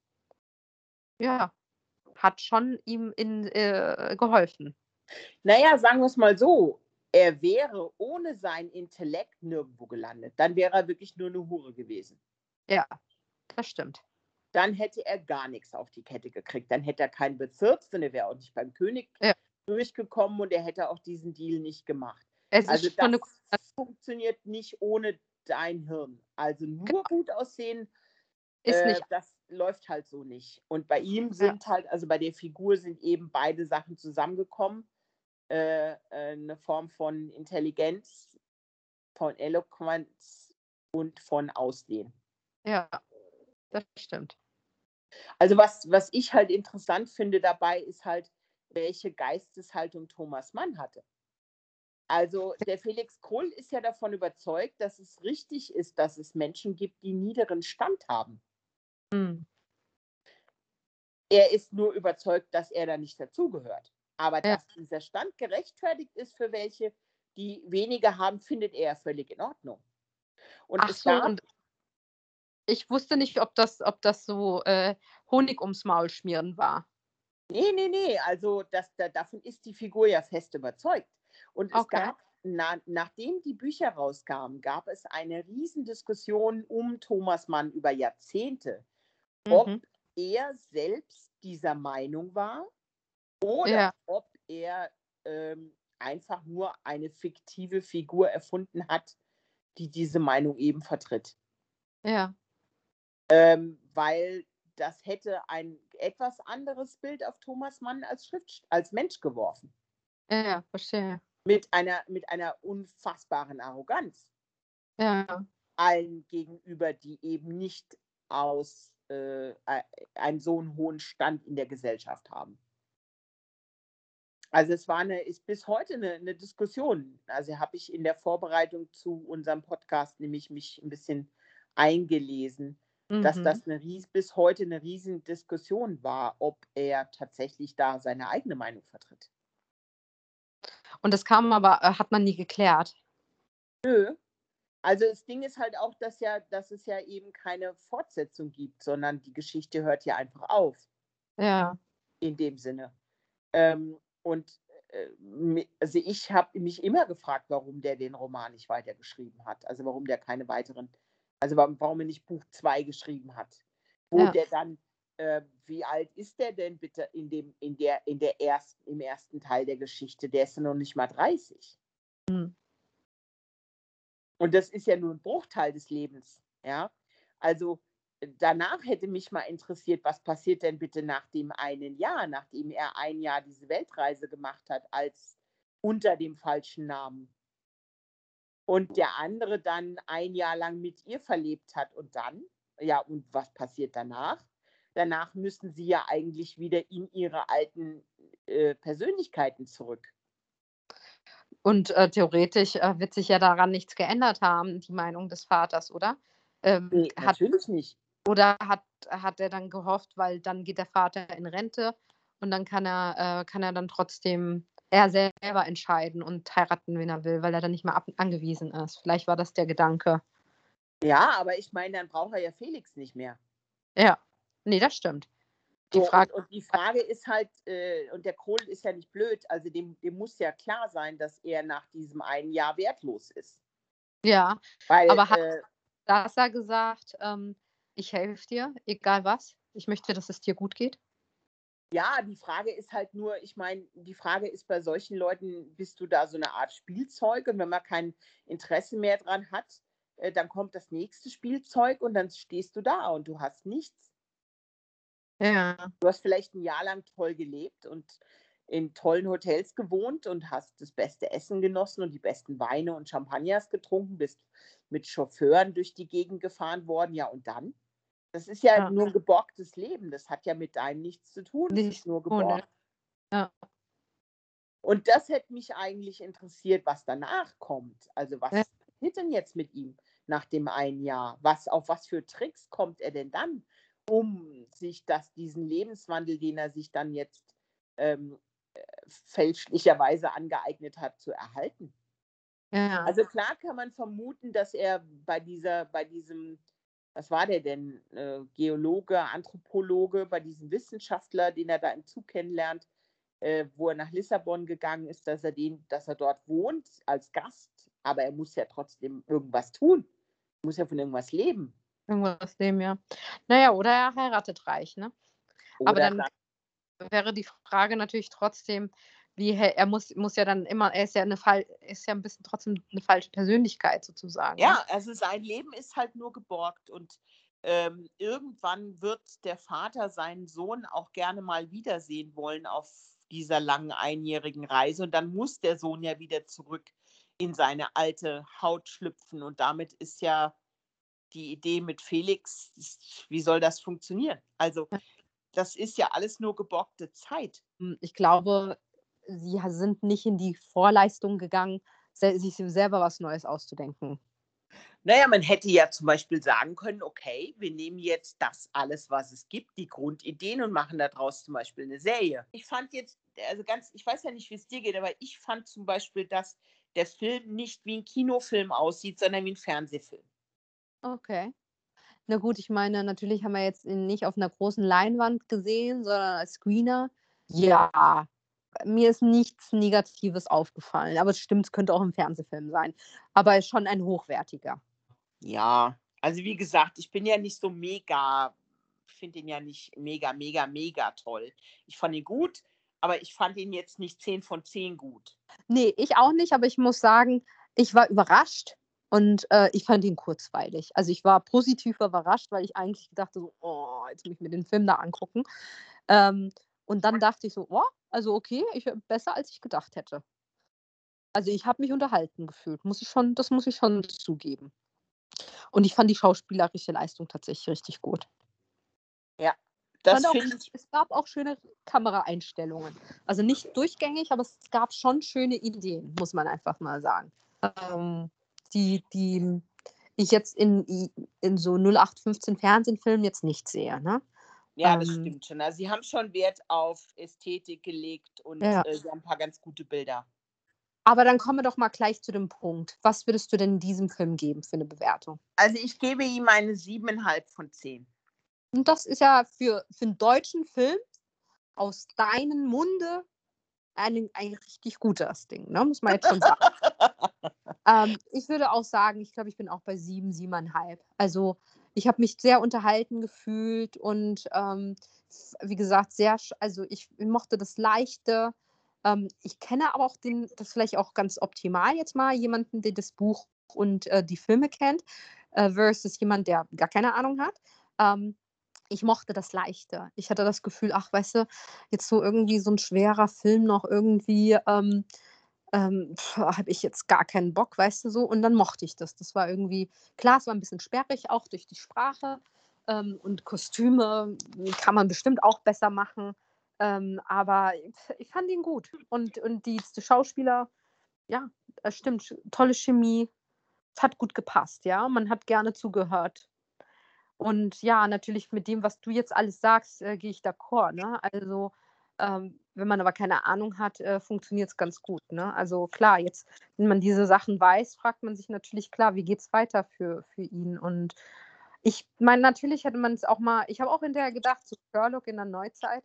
ja, hat schon ihm in, äh, geholfen. Naja, sagen wir es mal so. Er wäre ohne sein Intellekt nirgendwo gelandet. Dann wäre er wirklich nur eine Hure gewesen. Ja, das stimmt. Dann hätte er gar nichts auf die Kette gekriegt. Dann hätte er keinen bezirzt und er wäre auch nicht beim König ja. durchgekommen und er hätte auch diesen Deal nicht gemacht. Es also das eine... funktioniert nicht ohne dein Hirn. Also nur genau. gut aussehen, äh, das läuft halt so nicht. Und bei ihm sind ja. halt, also bei der Figur sind eben beide Sachen zusammengekommen. Äh, äh, eine Form von Intelligenz, von Eloquenz und von Aussehen. Ja, das stimmt. Also was, was ich halt interessant finde dabei, ist halt, welche Geisteshaltung Thomas Mann hatte. Also der Felix Krull ist ja davon überzeugt, dass es richtig ist, dass es Menschen gibt, die niederen Stand haben. Mhm. Er ist nur überzeugt, dass er da nicht dazugehört. Aber ja. dass dieser Stand gerechtfertigt ist für welche, die weniger haben, findet er völlig in Ordnung. Und Ach so, und ich wusste nicht, ob das, ob das so äh, Honig ums Maul schmieren war. Nee, nee, nee. Also das, da, davon ist die Figur ja fest überzeugt. Und es okay. gab, na, nachdem die Bücher rauskamen, gab es eine Riesendiskussion um Thomas Mann über Jahrzehnte, ob mhm. er selbst dieser Meinung war oder ja. ob er ähm, einfach nur eine fiktive Figur erfunden hat, die diese Meinung eben vertritt. Ja. Ähm, weil das hätte ein etwas anderes Bild auf Thomas Mann als Schrift, als Mensch geworfen. Ja, verstehe. Mit einer, mit einer unfassbaren Arroganz. Ja. Allen gegenüber, die eben nicht aus äh, einen so einen hohen Stand in der Gesellschaft haben. Also es war eine, ist bis heute eine, eine Diskussion. Also habe ich in der Vorbereitung zu unserem Podcast nämlich mich ein bisschen eingelesen, mhm. dass das eine, bis heute eine riesen Diskussion war, ob er tatsächlich da seine eigene Meinung vertritt. Und das kam aber, äh, hat man nie geklärt. Nö. Also das Ding ist halt auch, dass ja, dass es ja eben keine Fortsetzung gibt, sondern die Geschichte hört ja einfach auf. Ja. In dem Sinne. Ähm, und äh, also ich habe mich immer gefragt, warum der den Roman nicht weitergeschrieben hat. Also warum der keine weiteren, also warum, warum er nicht Buch 2 geschrieben hat. Wo ja. der dann, äh, wie alt ist der denn bitte in dem, in der, in der ersten, im ersten Teil der Geschichte? Der ist ja noch nicht mal 30. Mhm. Und das ist ja nur ein Bruchteil des Lebens. Ja. Also danach hätte mich mal interessiert, was passiert denn bitte nach dem einen Jahr, nachdem er ein Jahr diese Weltreise gemacht hat, als unter dem falschen Namen. Und der andere dann ein Jahr lang mit ihr verlebt hat. Und dann, ja, und was passiert danach? Danach müssen sie ja eigentlich wieder in ihre alten äh, Persönlichkeiten zurück. Und äh, theoretisch äh, wird sich ja daran nichts geändert haben, die Meinung des Vaters, oder? Ähm, nee, hat, natürlich nicht. Oder hat, hat er dann gehofft, weil dann geht der Vater in Rente und dann kann er, äh, kann er dann trotzdem er selber entscheiden und heiraten, wen er will, weil er dann nicht mehr ab angewiesen ist. Vielleicht war das der Gedanke. Ja, aber ich meine, dann braucht er ja Felix nicht mehr. Ja, nee, das stimmt. Die so, Frage, und, und, die Frage ist halt, äh, und der Kohl ist ja nicht blöd, also dem, dem muss ja klar sein, dass er nach diesem einen Jahr wertlos ist. Ja, Weil, aber hat äh, Sasa gesagt, ähm, ich helfe dir, egal was. Ich möchte, dass es dir gut geht. Ja, die Frage ist halt nur, ich meine, die Frage ist bei solchen Leuten, bist du da so eine Art Spielzeug und wenn man kein Interesse mehr dran hat, äh, dann kommt das nächste Spielzeug und dann stehst du da und du hast nichts. Ja. Du hast vielleicht ein Jahr lang toll gelebt und in tollen Hotels gewohnt und hast das beste Essen genossen und die besten Weine und Champagners getrunken, bist mit Chauffeuren durch die Gegend gefahren worden. Ja, und dann? Das ist ja, ja. nur ein geborgtes Leben. Das hat ja mit deinem nichts zu tun. Das ist nur geborgt. Ja. Und das hätte mich eigentlich interessiert, was danach kommt. Also was ja. passiert denn jetzt mit ihm nach dem einen Jahr? Was, auf was für Tricks kommt er denn dann, um sich das, diesen Lebenswandel, den er sich dann jetzt ähm, fälschlicherweise angeeignet hat, zu erhalten? Ja. Also klar kann man vermuten, dass er bei dieser, bei diesem was war der denn, äh, Geologe, Anthropologe, bei diesem Wissenschaftler, den er da im Zug kennenlernt, äh, wo er nach Lissabon gegangen ist, dass er, den, dass er dort wohnt als Gast, aber er muss ja trotzdem irgendwas tun, muss ja von irgendwas leben. Irgendwas leben, ja. Naja, oder er heiratet reich, ne? Oder aber dann wäre die Frage natürlich trotzdem, wie er muss, muss ja dann immer, er ist ja eine Fall, ist ja ein bisschen trotzdem eine falsche Persönlichkeit sozusagen. Ja, ne? also sein Leben ist halt nur geborgt und ähm, irgendwann wird der Vater seinen Sohn auch gerne mal wiedersehen wollen auf dieser langen einjährigen Reise und dann muss der Sohn ja wieder zurück in seine alte Haut schlüpfen und damit ist ja die Idee mit Felix, wie soll das funktionieren? Also das ist ja alles nur geborgte Zeit. Hm, ich glaube, sie sind nicht in die Vorleistung gegangen, sich selber was Neues auszudenken. Naja, man hätte ja zum Beispiel sagen können, okay, wir nehmen jetzt das alles, was es gibt, die Grundideen und machen daraus zum Beispiel eine Serie. Ich fand jetzt, also ganz, ich weiß ja nicht, wie es dir geht, aber ich fand zum Beispiel, dass der Film nicht wie ein Kinofilm aussieht, sondern wie ein Fernsehfilm. Okay. Na gut, ich meine, natürlich haben wir jetzt ihn nicht auf einer großen Leinwand gesehen, sondern als Screener. Ja, mir ist nichts Negatives aufgefallen. Aber es stimmt, es könnte auch ein Fernsehfilm sein. Aber ist schon ein hochwertiger. Ja, also wie gesagt, ich bin ja nicht so mega, ich finde ihn ja nicht mega, mega, mega toll. Ich fand ihn gut, aber ich fand ihn jetzt nicht 10 von 10 gut. Nee, ich auch nicht, aber ich muss sagen, ich war überrascht und äh, ich fand ihn kurzweilig. Also ich war positiv überrascht, weil ich eigentlich dachte so, oh, jetzt muss ich mir den Film da angucken. Ähm, und dann dachte ich so, oh, also okay, ich, besser als ich gedacht hätte. Also ich habe mich unterhalten gefühlt, muss ich schon, das muss ich schon zugeben. Und ich fand die schauspielerische Leistung tatsächlich richtig gut. Ja, das auch, es gab auch schöne Kameraeinstellungen. Also nicht durchgängig, aber es gab schon schöne Ideen, muss man einfach mal sagen. Ähm, die, die ich jetzt in, in so 0815 Fernsehfilmen jetzt nicht sehe. Ne? Ja, das ähm, stimmt schon. Also sie haben schon Wert auf Ästhetik gelegt und ja. äh, sie haben ein paar ganz gute Bilder. Aber dann kommen wir doch mal gleich zu dem Punkt. Was würdest du denn diesem Film geben für eine Bewertung? Also ich gebe ihm eine siebeneinhalb von zehn. Und das ist ja für, für einen deutschen Film aus deinem Munde ein, ein richtig gutes Ding, ne? muss man jetzt schon sagen. <laughs> ähm, ich würde auch sagen, ich glaube, ich bin auch bei sieben, siebeneinhalb. Also ich habe mich sehr unterhalten gefühlt und ähm, wie gesagt, sehr, also ich mochte das Leichte. Ähm, ich kenne aber auch den, das vielleicht auch ganz optimal jetzt mal, jemanden, der das Buch und äh, die Filme kennt, äh, versus jemand, der gar keine Ahnung hat. Ähm, ich mochte das Leichte. Ich hatte das Gefühl, ach, weißt du, jetzt so irgendwie so ein schwerer Film noch irgendwie, ähm, ähm, habe ich jetzt gar keinen Bock, weißt du so. Und dann mochte ich das. Das war irgendwie, klar, es war ein bisschen sperrig, auch durch die Sprache. Ähm, und Kostüme kann man bestimmt auch besser machen. Ähm, aber ich fand ihn gut. Und, und die, die Schauspieler, ja, das stimmt, tolle Chemie. Es hat gut gepasst, ja. Man hat gerne zugehört. Und ja, natürlich mit dem, was du jetzt alles sagst, äh, gehe ich d'accord. Ne? Also, ähm, wenn man aber keine Ahnung hat, äh, funktioniert es ganz gut. Ne? Also klar, jetzt, wenn man diese Sachen weiß, fragt man sich natürlich klar, wie geht es weiter für, für ihn. Und ich meine, natürlich hätte man es auch mal, ich habe auch hinterher gedacht, zu Sherlock in der Neuzeit,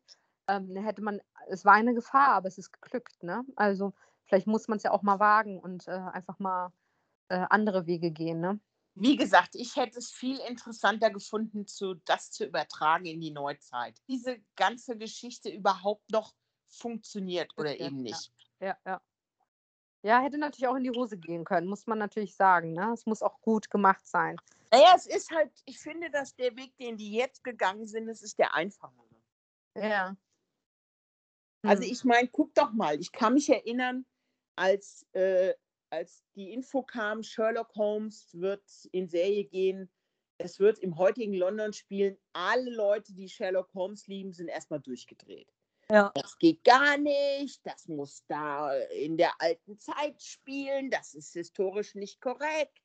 ähm, hätte man, es war eine Gefahr, aber es ist geglückt. Ne? Also vielleicht muss man es ja auch mal wagen und äh, einfach mal äh, andere Wege gehen. Ne? Wie gesagt, ich hätte es viel interessanter gefunden, zu, das zu übertragen in die Neuzeit. Diese ganze Geschichte überhaupt noch funktioniert oder ja, eben nicht. Ja, ja, ja. Hätte natürlich auch in die Hose gehen können, muss man natürlich sagen. Ne? Es muss auch gut gemacht sein. Naja, es ist halt, ich finde, dass der Weg, den die jetzt gegangen sind, das ist der einfachere. Ja. Also hm. ich meine, guck doch mal, ich kann mich erinnern, als äh, als die Info kam, Sherlock Holmes wird in Serie gehen, es wird im heutigen London spielen, alle Leute, die Sherlock Holmes lieben, sind erstmal durchgedreht. Ja. Das geht gar nicht, das muss da in der alten Zeit spielen, das ist historisch nicht korrekt.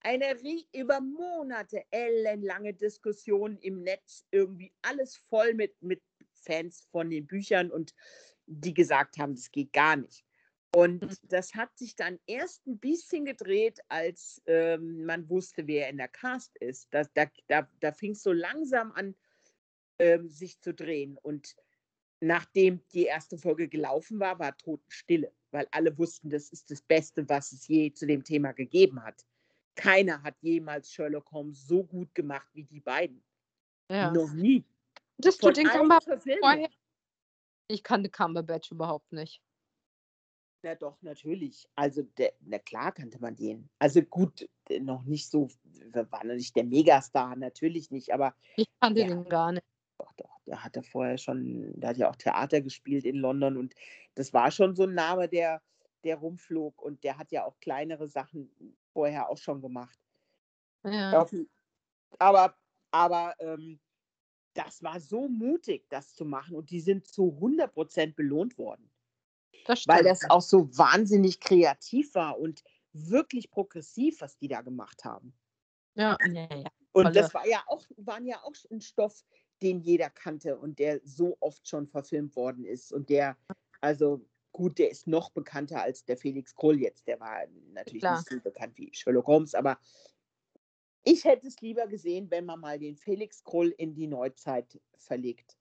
Eine über Monate ellenlange Diskussion im Netz, irgendwie alles voll mit, mit Fans von den Büchern und die gesagt haben, das geht gar nicht. Und mhm. das hat sich dann erst ein bisschen gedreht, als ähm, man wusste, wer in der Cast ist. Das, da da, da fing es so langsam an, ähm, sich zu drehen. Und nachdem die erste Folge gelaufen war, war Totenstille, weil alle wussten, das ist das Beste, was es je zu dem Thema gegeben hat. Keiner hat jemals Sherlock Holmes so gut gemacht wie die beiden. Ja. Noch nie. Das tut den Cumberbatch vorher. Ich kannte Cumberbatch überhaupt nicht. Na doch, natürlich. Also, der, na klar kannte man den. Also gut, noch nicht so, war noch nicht der Megastar, natürlich nicht, aber. Ich kannte den gar nicht. Der hatte vorher schon, der hat ja auch Theater gespielt in London und das war schon so ein Name, der, der rumflog und der hat ja auch kleinere Sachen vorher auch schon gemacht. Ja. Aber, aber ähm, das war so mutig, das zu machen und die sind zu 100 Prozent belohnt worden. Das weil das auch so wahnsinnig kreativ war und wirklich progressiv, was die da gemacht haben. Ja, ja, ja. Und das war ja auch, waren ja auch ein Stoff, den jeder kannte und der so oft schon verfilmt worden ist. Und der, also gut, der ist noch bekannter als der Felix Krull jetzt. Der war natürlich Klar. nicht so bekannt wie Sherlock Holmes, aber ich hätte es lieber gesehen, wenn man mal den Felix Krull in die Neuzeit verlegt.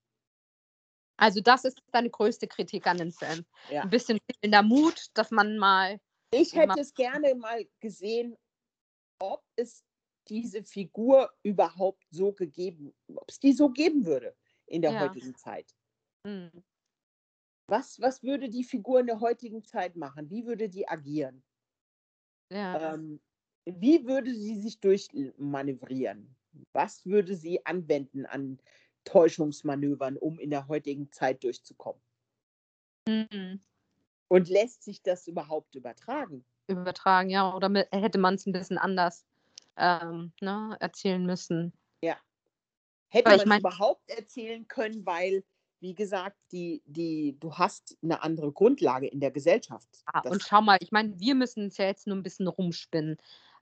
Also das ist deine größte Kritik an den Film. Ja. Ein bisschen in der Mut, dass man mal. Ich hätte es gerne mal gesehen, ob es diese Figur überhaupt so gegeben, ob es die so geben würde in der ja. heutigen Zeit. Mhm. Was, was würde die Figur in der heutigen Zeit machen? Wie würde die agieren? Ja. Ähm, wie würde sie sich durchmanövrieren? Was würde sie anwenden an Täuschungsmanövern, um in der heutigen Zeit durchzukommen? Mhm. Und lässt sich das überhaupt übertragen? Übertragen, ja. Oder hätte man es ein bisschen anders ähm, ne, erzählen müssen. Ja. Hätte man mein... überhaupt erzählen können, weil, wie gesagt, die, die, du hast eine andere Grundlage in der Gesellschaft. Ja, und schau mal, ich meine, wir müssen es ja jetzt nur ein bisschen rumspinnen.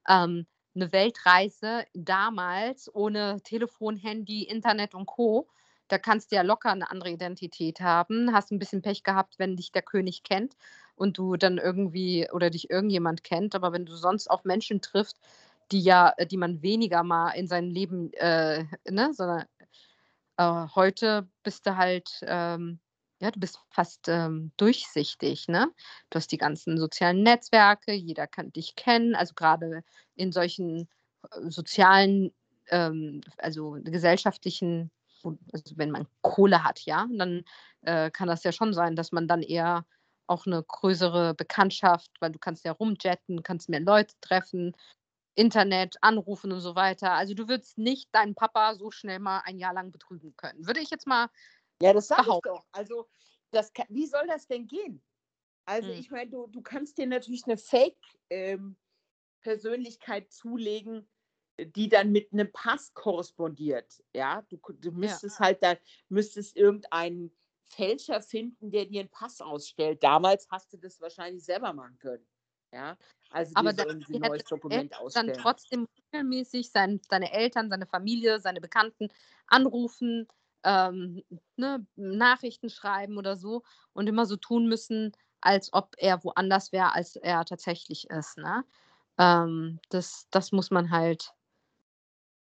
Ähm, eine Weltreise damals ohne Telefon, Handy, Internet und Co. Da kannst du ja locker eine andere Identität haben. Hast ein bisschen Pech gehabt, wenn dich der König kennt und du dann irgendwie oder dich irgendjemand kennt. Aber wenn du sonst auf Menschen triffst, die ja, die man weniger mal in seinem Leben, äh, ne, sondern äh, heute bist du halt, ähm, ja, du bist fast ähm, durchsichtig, ne? Du hast die ganzen sozialen Netzwerke, jeder kann dich kennen, also gerade in solchen äh, sozialen, ähm, also gesellschaftlichen, also wenn man Kohle hat, ja, dann äh, kann das ja schon sein, dass man dann eher auch eine größere Bekanntschaft, weil du kannst ja rumjetten, kannst mehr Leute treffen, Internet, anrufen und so weiter. Also du würdest nicht deinen Papa so schnell mal ein Jahr lang betrügen können. Würde ich jetzt mal ja, das sage ich doch. Also, das kann, wie soll das denn gehen? Also, hm. ich meine, du, du kannst dir natürlich eine Fake-Persönlichkeit ähm, zulegen, die dann mit einem Pass korrespondiert. Ja, du, du müsstest ja. halt da, müsstest irgendeinen Fälscher finden, der dir einen Pass ausstellt. Damals hast du das wahrscheinlich selber machen können. Ja, also aber dann, ein neues Dokument ausstellen. dann trotzdem regelmäßig sein, seine Eltern, seine Familie, seine Bekannten anrufen, ähm, ne, Nachrichten schreiben oder so und immer so tun müssen, als ob er woanders wäre, als er tatsächlich ist. Ne? Ähm, das, das muss man halt,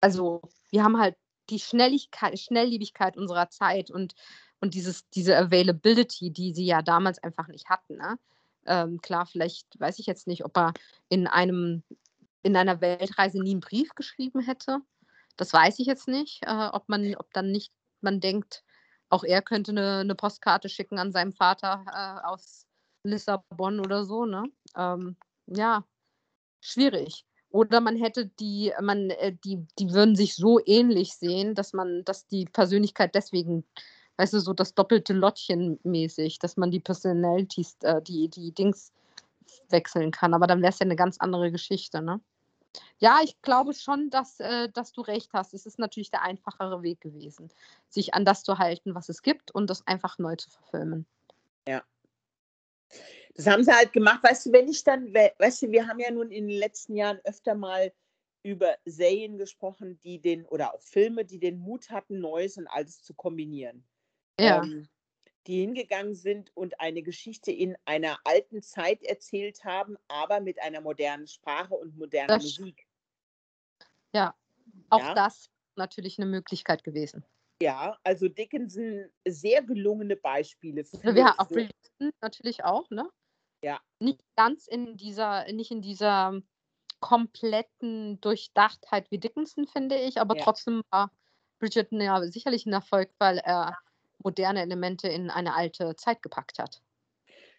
also wir haben halt die Schnelligkeit, Schnelllebigkeit unserer Zeit und, und dieses, diese Availability, die sie ja damals einfach nicht hatten. Ne? Ähm, klar, vielleicht weiß ich jetzt nicht, ob er in einem in einer Weltreise nie einen Brief geschrieben hätte. Das weiß ich jetzt nicht, äh, ob man, ob dann nicht man denkt, auch er könnte eine, eine Postkarte schicken an seinem Vater äh, aus Lissabon oder so, ne? Ähm, ja, schwierig. Oder man hätte die, man, äh, die, die würden sich so ähnlich sehen, dass man, dass die Persönlichkeit deswegen, weißt du, so das doppelte Lottchen mäßig, dass man die Personalities, äh, die, die Dings wechseln kann. Aber dann wäre es ja eine ganz andere Geschichte, ne? Ja, ich glaube schon, dass, äh, dass du recht hast. Es ist natürlich der einfachere Weg gewesen, sich an das zu halten, was es gibt und das einfach neu zu verfilmen. Ja. Das haben sie halt gemacht. Weißt du, wenn ich dann, weißt du, wir haben ja nun in den letzten Jahren öfter mal über Serien gesprochen, die den, oder auch Filme, die den Mut hatten, Neues und Altes zu kombinieren. Ja. Ähm, die hingegangen sind und eine Geschichte in einer alten Zeit erzählt haben, aber mit einer modernen Sprache und moderner das, Musik. Ja, auch ja. das natürlich eine Möglichkeit gewesen. Ja, also Dickinson sehr gelungene Beispiele. Für also wir haben auch Bridgerton natürlich auch, ne? Ja. Nicht ganz in dieser, nicht in dieser kompletten Durchdachtheit wie Dickinson, finde ich, aber ja. trotzdem war Bridgerton ja sicherlich ein Erfolg, weil er moderne Elemente in eine alte Zeit gepackt hat.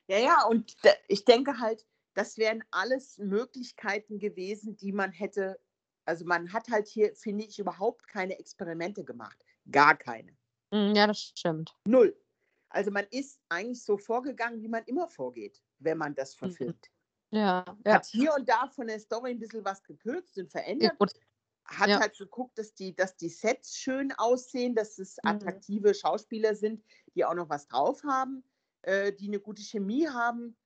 Ja, ja, und ich denke halt, das wären alles Möglichkeiten gewesen, die man hätte, also man hat halt hier, finde ich, überhaupt keine Experimente gemacht. Gar keine. Hm, ja, das stimmt. Null. Also man ist eigentlich so vorgegangen, wie man immer vorgeht, wenn man das mhm. verfilmt. Ja, ja. Hat hier und da von der Story ein bisschen was gekürzt und verändert. Ja, hat ja. halt geguckt, dass die, dass die Sets schön aussehen, dass es mhm. attraktive mhm. Schauspieler sind, die auch noch was drauf haben, äh, die eine gute Chemie haben.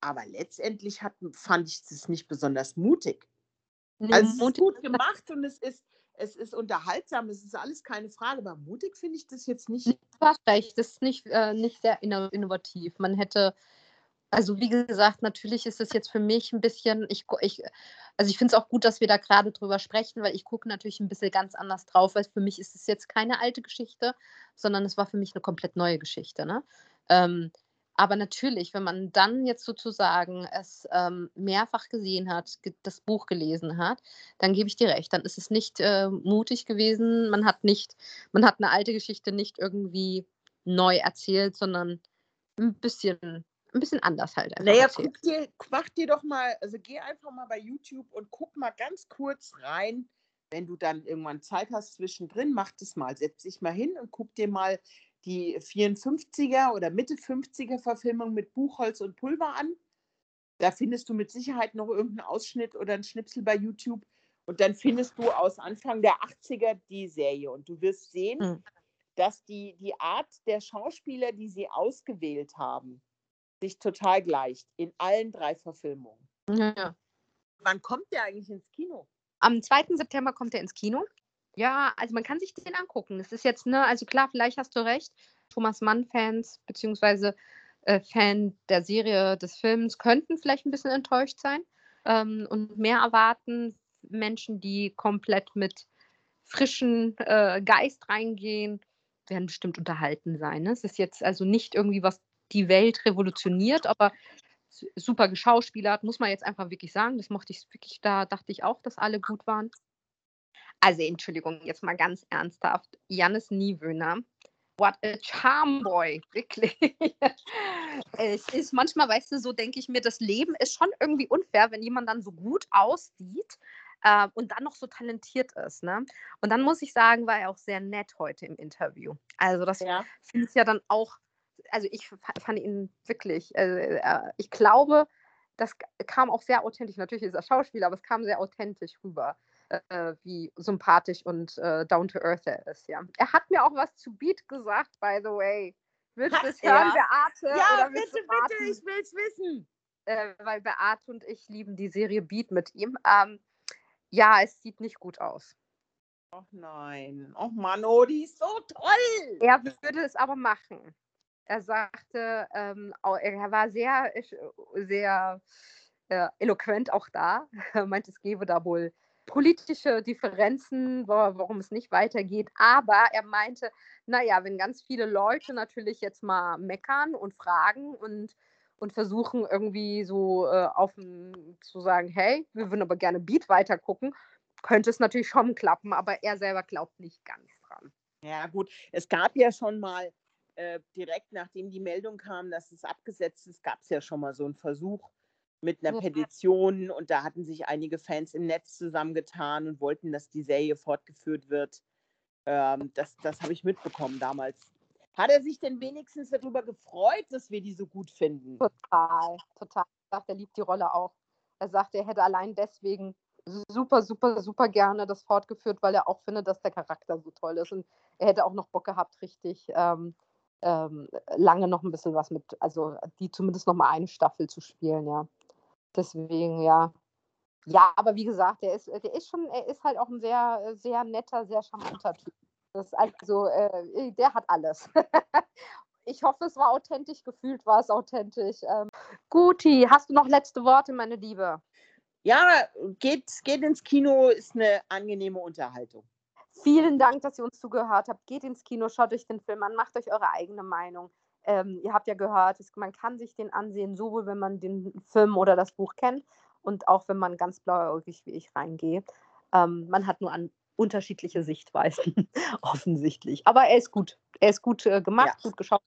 Aber letztendlich hat, fand ich es nicht besonders mutig. Nee, also es ist gut gemacht und es ist, es ist unterhaltsam, es ist alles keine Frage, aber mutig finde ich das jetzt nicht. Du hast recht, das ist nicht, äh, nicht sehr innovativ. Man hätte also wie gesagt, natürlich ist es jetzt für mich ein bisschen, ich, ich also ich finde es auch gut, dass wir da gerade drüber sprechen, weil ich gucke natürlich ein bisschen ganz anders drauf, weil für mich ist es jetzt keine alte Geschichte, sondern es war für mich eine komplett neue Geschichte. Ne? Ähm, aber natürlich, wenn man dann jetzt sozusagen es ähm, mehrfach gesehen hat, das Buch gelesen hat, dann gebe ich dir recht, dann ist es nicht äh, mutig gewesen. Man hat nicht, man hat eine alte Geschichte nicht irgendwie neu erzählt, sondern ein bisschen ein bisschen anders halt. Naja, guck dir, mach dir doch mal, also geh einfach mal bei YouTube und guck mal ganz kurz rein, wenn du dann irgendwann Zeit hast zwischendrin, mach das mal. Setz dich mal hin und guck dir mal die 54er oder Mitte 50er Verfilmung mit Buchholz und Pulver an. Da findest du mit Sicherheit noch irgendeinen Ausschnitt oder einen Schnipsel bei YouTube. Und dann findest du aus Anfang der 80er die Serie. Und du wirst sehen, mhm. dass die, die Art der Schauspieler, die sie ausgewählt haben, sich total gleicht in allen drei Verfilmungen. Ja. Wann kommt der eigentlich ins Kino? Am 2. September kommt er ins Kino. Ja, also man kann sich den angucken. Das ist jetzt, ne, also klar, vielleicht hast du recht. Thomas Mann-Fans, beziehungsweise äh, Fan der Serie des Films, könnten vielleicht ein bisschen enttäuscht sein ähm, und mehr erwarten. Menschen, die komplett mit frischen äh, Geist reingehen, werden bestimmt unterhalten sein. Ne? Es ist jetzt also nicht irgendwie was die Welt revolutioniert, aber super geschauspielert, muss man jetzt einfach wirklich sagen. Das mochte ich wirklich, da dachte ich auch, dass alle gut waren. Also, Entschuldigung, jetzt mal ganz ernsthaft. Jannis Niewöhner, what a charm boy, wirklich. <laughs> es ist manchmal, weißt du, so denke ich mir, das Leben ist schon irgendwie unfair, wenn jemand dann so gut aussieht äh, und dann noch so talentiert ist. Ne? Und dann muss ich sagen, war er auch sehr nett heute im Interview. Also, das ja. finde ich ja dann auch also ich fand ihn wirklich, äh, äh, ich glaube, das kam auch sehr authentisch. Natürlich ist er Schauspieler, aber es kam sehr authentisch rüber, äh, wie sympathisch und äh, down to earth er ist. Ja. Er hat mir auch was zu Beat gesagt, by the way. Willst du es hören, Beate? Ja, bitte, bitte, ich will es wissen. Äh, weil Beate und ich lieben die Serie Beat mit ihm. Ähm, ja, es sieht nicht gut aus. Ach nein. Ach Mann, oh, die ist so toll. Er würde es aber machen. Er sagte, ähm, er war sehr, sehr äh, eloquent auch da. <laughs> Er meinte, es gebe da wohl politische Differenzen, warum es nicht weitergeht. Aber er meinte, naja, wenn ganz viele Leute natürlich jetzt mal meckern und fragen und, und versuchen irgendwie so äh, auf zu sagen, hey, wir würden aber gerne Beat weitergucken, könnte es natürlich schon klappen, aber er selber glaubt nicht ganz dran. Ja, gut, es gab ja schon mal äh, direkt nachdem die Meldung kam, dass es abgesetzt ist, gab es ja schon mal so einen Versuch mit einer Petition und da hatten sich einige Fans im Netz zusammengetan und wollten, dass die Serie fortgeführt wird. Ähm, das das habe ich mitbekommen damals. Hat er sich denn wenigstens darüber gefreut, dass wir die so gut finden? Total, total. Er sagt, er liebt die Rolle auch. Er sagt, er hätte allein deswegen super, super, super gerne das fortgeführt, weil er auch findet, dass der Charakter so toll ist. Und er hätte auch noch Bock gehabt, richtig ähm, ähm, lange noch ein bisschen was mit, also die zumindest noch mal eine Staffel zu spielen, ja. Deswegen, ja. Ja, aber wie gesagt, der ist, der ist schon, er ist halt auch ein sehr, sehr netter, sehr charmanter Typ. Das also, äh, der hat alles. <laughs> ich hoffe, es war authentisch, gefühlt war es authentisch. Ähm, Guti, hast du noch letzte Worte, meine Liebe? Ja, geht, geht ins Kino, ist eine angenehme Unterhaltung. Vielen Dank, dass ihr uns zugehört habt. Geht ins Kino, schaut euch den Film an, macht euch eure eigene Meinung. Ähm, ihr habt ja gehört, es, man kann sich den ansehen, sowohl wenn man den Film oder das Buch kennt und auch wenn man ganz blauäugig wie ich reingehe. Ähm, man hat nur an unterschiedliche Sichtweisen, <laughs> offensichtlich. Aber er ist gut. Er ist gut äh, gemacht, ja. gut geschaut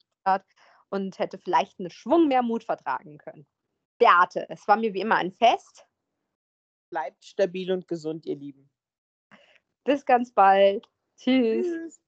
und hätte vielleicht einen Schwung mehr Mut vertragen können. Beate, es war mir wie immer ein Fest. Bleibt stabil und gesund, ihr Lieben. Bis ganz bald. Tschüss. Tschüss.